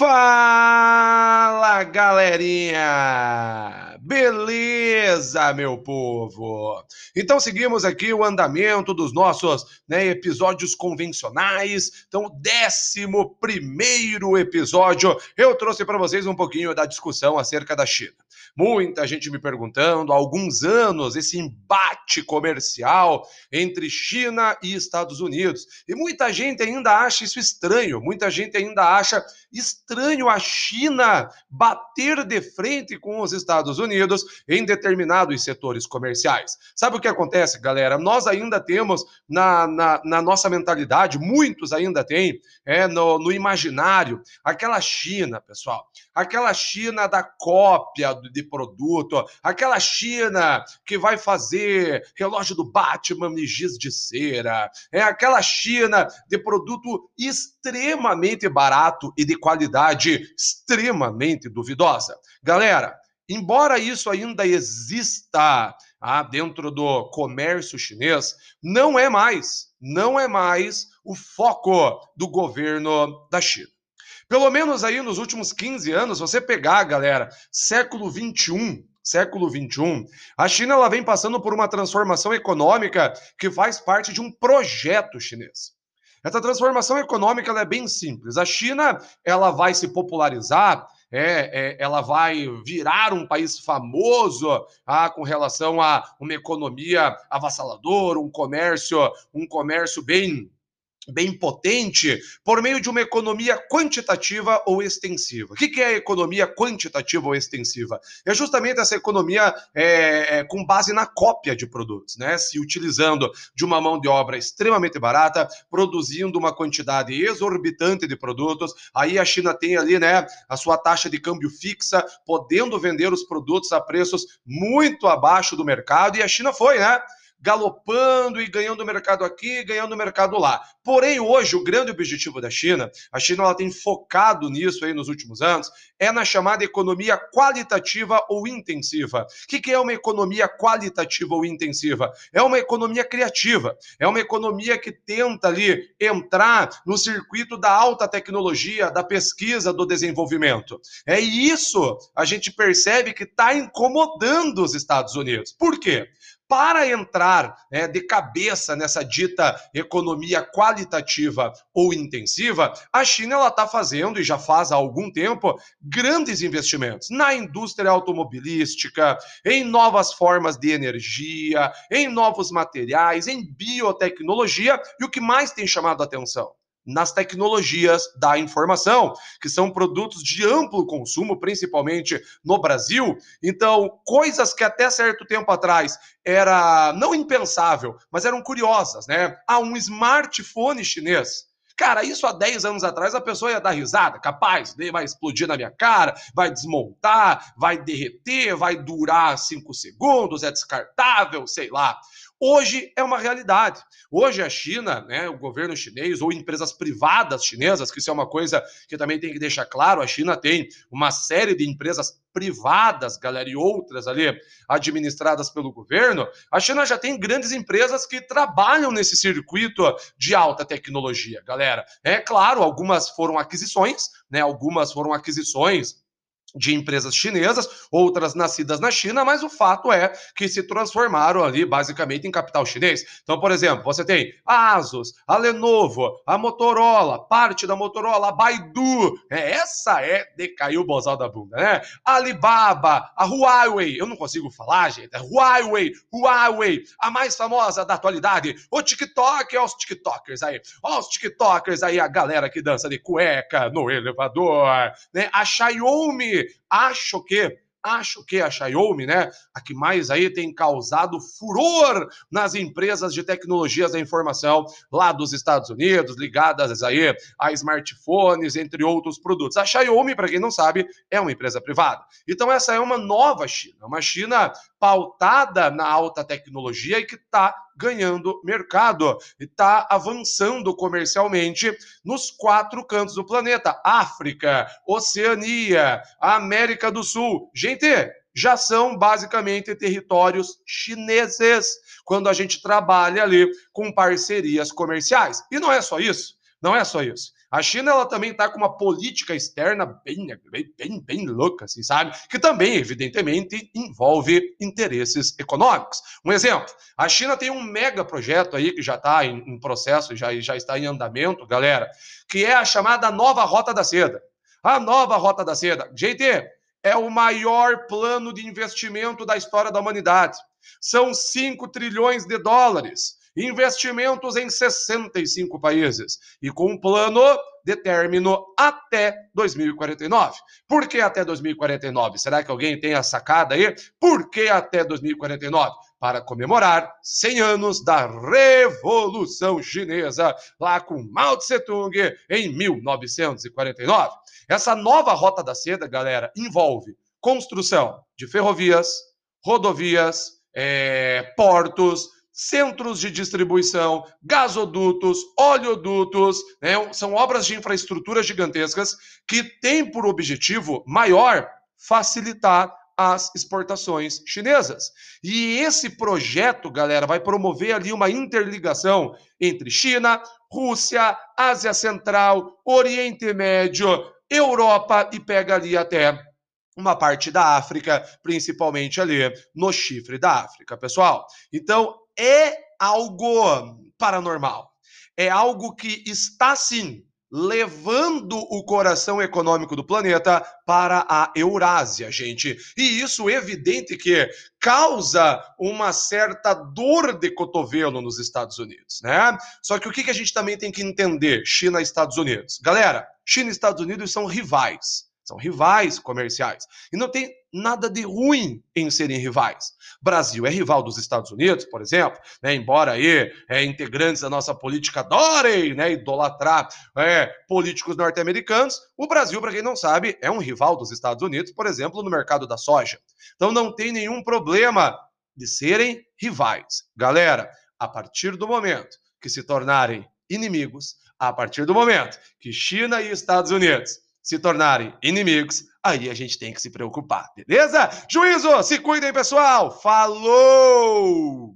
Fala galerinha! Beleza, meu povo? Então seguimos aqui o andamento dos nossos né, episódios convencionais. Então, décimo primeiro episódio, eu trouxe para vocês um pouquinho da discussão acerca da China. Muita gente me perguntando, há alguns anos, esse embate comercial entre China e Estados Unidos. E muita gente ainda acha isso estranho, muita gente ainda acha estranho a China bater de frente com os Estados Unidos em determinados setores comerciais. Sabe o que acontece, galera? Nós ainda temos na, na, na nossa mentalidade, muitos ainda têm, é, no, no imaginário, aquela China, pessoal, aquela China da cópia de produto, aquela China que vai fazer relógio do Batman e giz de cera, é aquela China de produto extremamente barato e de qualidade extremamente duvidosa. Galera, embora isso ainda exista ah, dentro do comércio chinês, não é mais, não é mais o foco do governo da China. Pelo menos aí nos últimos 15 anos, você pegar, galera, século 21, século 21, a China ela vem passando por uma transformação econômica que faz parte de um projeto chinês. Essa transformação econômica é bem simples. A China ela vai se popularizar, é, é, ela vai virar um país famoso ah, com relação a uma economia avassaladora, um comércio, um comércio bem bem potente por meio de uma economia quantitativa ou extensiva. O que é a economia quantitativa ou extensiva? É justamente essa economia é, é, com base na cópia de produtos, né? Se utilizando de uma mão de obra extremamente barata, produzindo uma quantidade exorbitante de produtos. Aí a China tem ali, né, a sua taxa de câmbio fixa, podendo vender os produtos a preços muito abaixo do mercado. E a China foi, né? Galopando e ganhando mercado aqui, ganhando mercado lá. Porém, hoje, o grande objetivo da China, a China ela tem focado nisso aí nos últimos anos, é na chamada economia qualitativa ou intensiva. O que é uma economia qualitativa ou intensiva? É uma economia criativa, é uma economia que tenta ali entrar no circuito da alta tecnologia, da pesquisa, do desenvolvimento. É isso a gente percebe que está incomodando os Estados Unidos. Por quê? Para entrar né, de cabeça nessa dita economia qualitativa ou intensiva, a China está fazendo, e já faz há algum tempo, grandes investimentos na indústria automobilística, em novas formas de energia, em novos materiais, em biotecnologia, e o que mais tem chamado a atenção? Nas tecnologias da informação, que são produtos de amplo consumo, principalmente no Brasil. Então, coisas que até certo tempo atrás era não impensável, mas eram curiosas, né? Há um smartphone chinês. Cara, isso há 10 anos atrás a pessoa ia dar risada, capaz, vai explodir na minha cara, vai desmontar, vai derreter, vai durar 5 segundos, é descartável, sei lá hoje é uma realidade. Hoje a China, né, o governo chinês ou empresas privadas chinesas, que isso é uma coisa que também tem que deixar claro, a China tem uma série de empresas privadas, galera, e outras ali administradas pelo governo, a China já tem grandes empresas que trabalham nesse circuito de alta tecnologia, galera. É claro, algumas foram aquisições, né? Algumas foram aquisições de empresas chinesas, outras nascidas na China, mas o fato é que se transformaram ali basicamente em capital chinês. Então, por exemplo, você tem a Asus, a Lenovo, a Motorola, parte da Motorola, a Baidu, é, essa é de cair o bozal da bunda, né? A Alibaba, a Huawei, eu não consigo falar, gente, é Huawei, Huawei, a mais famosa da atualidade, o TikTok, olha os TikTokers aí, olha os TikTokers aí, a galera que dança de cueca no elevador, né? A Xiaomi, acho que acho que a Xiaomi, né, a que mais aí tem causado furor nas empresas de tecnologias da informação lá dos Estados Unidos, ligadas aí a smartphones, entre outros produtos. A Xiaomi, para quem não sabe, é uma empresa privada. Então essa é uma nova China, uma China pautada na alta tecnologia e que está ganhando mercado e está avançando comercialmente nos quatro cantos do planeta: África, Oceania, América do Sul. Gente, já são basicamente territórios chineses quando a gente trabalha ali com parcerias comerciais. E não é só isso. Não é só isso. A China ela também está com uma política externa bem, bem, bem, louca, assim, sabe? Que também, evidentemente, envolve interesses econômicos. Um exemplo: a China tem um mega projeto aí que já está em, em, processo, já, já está em andamento, galera, que é a chamada Nova Rota da Seda. A Nova Rota da Seda. Gente, é o maior plano de investimento da história da humanidade. São 5 trilhões de dólares investimentos em 65 países e com um plano de término até 2049. Por que até 2049? Será que alguém tem a sacada aí? Por que até 2049? Para comemorar 100 anos da Revolução Chinesa, lá com Mao Tse-tung em 1949. Essa nova rota da seda, galera, envolve construção de ferrovias, rodovias, é, portos, centros de distribuição, gasodutos, oleodutos, né? são obras de infraestrutura gigantescas que têm por objetivo maior facilitar as exportações chinesas. E esse projeto, galera, vai promover ali uma interligação entre China, Rússia, Ásia Central, Oriente Médio, Europa e pega ali até uma parte da África, principalmente ali no chifre da África, pessoal. Então, é algo paranormal. É algo que está sim levando o coração econômico do planeta para a Eurásia, gente. E isso evidente que causa uma certa dor de cotovelo nos Estados Unidos, né? Só que o que a gente também tem que entender, China e Estados Unidos? Galera, China e Estados Unidos são rivais. São rivais comerciais. E não tem nada de ruim em serem rivais. Brasil é rival dos Estados Unidos, por exemplo, né? embora aí é, integrantes da nossa política adorem né, idolatrar é, políticos norte-americanos, o Brasil, para quem não sabe, é um rival dos Estados Unidos, por exemplo, no mercado da soja. Então não tem nenhum problema de serem rivais. Galera, a partir do momento que se tornarem inimigos, a partir do momento que China e Estados Unidos se tornarem inimigos, aí a gente tem que se preocupar, beleza? Juízo, se cuidem, pessoal! Falou!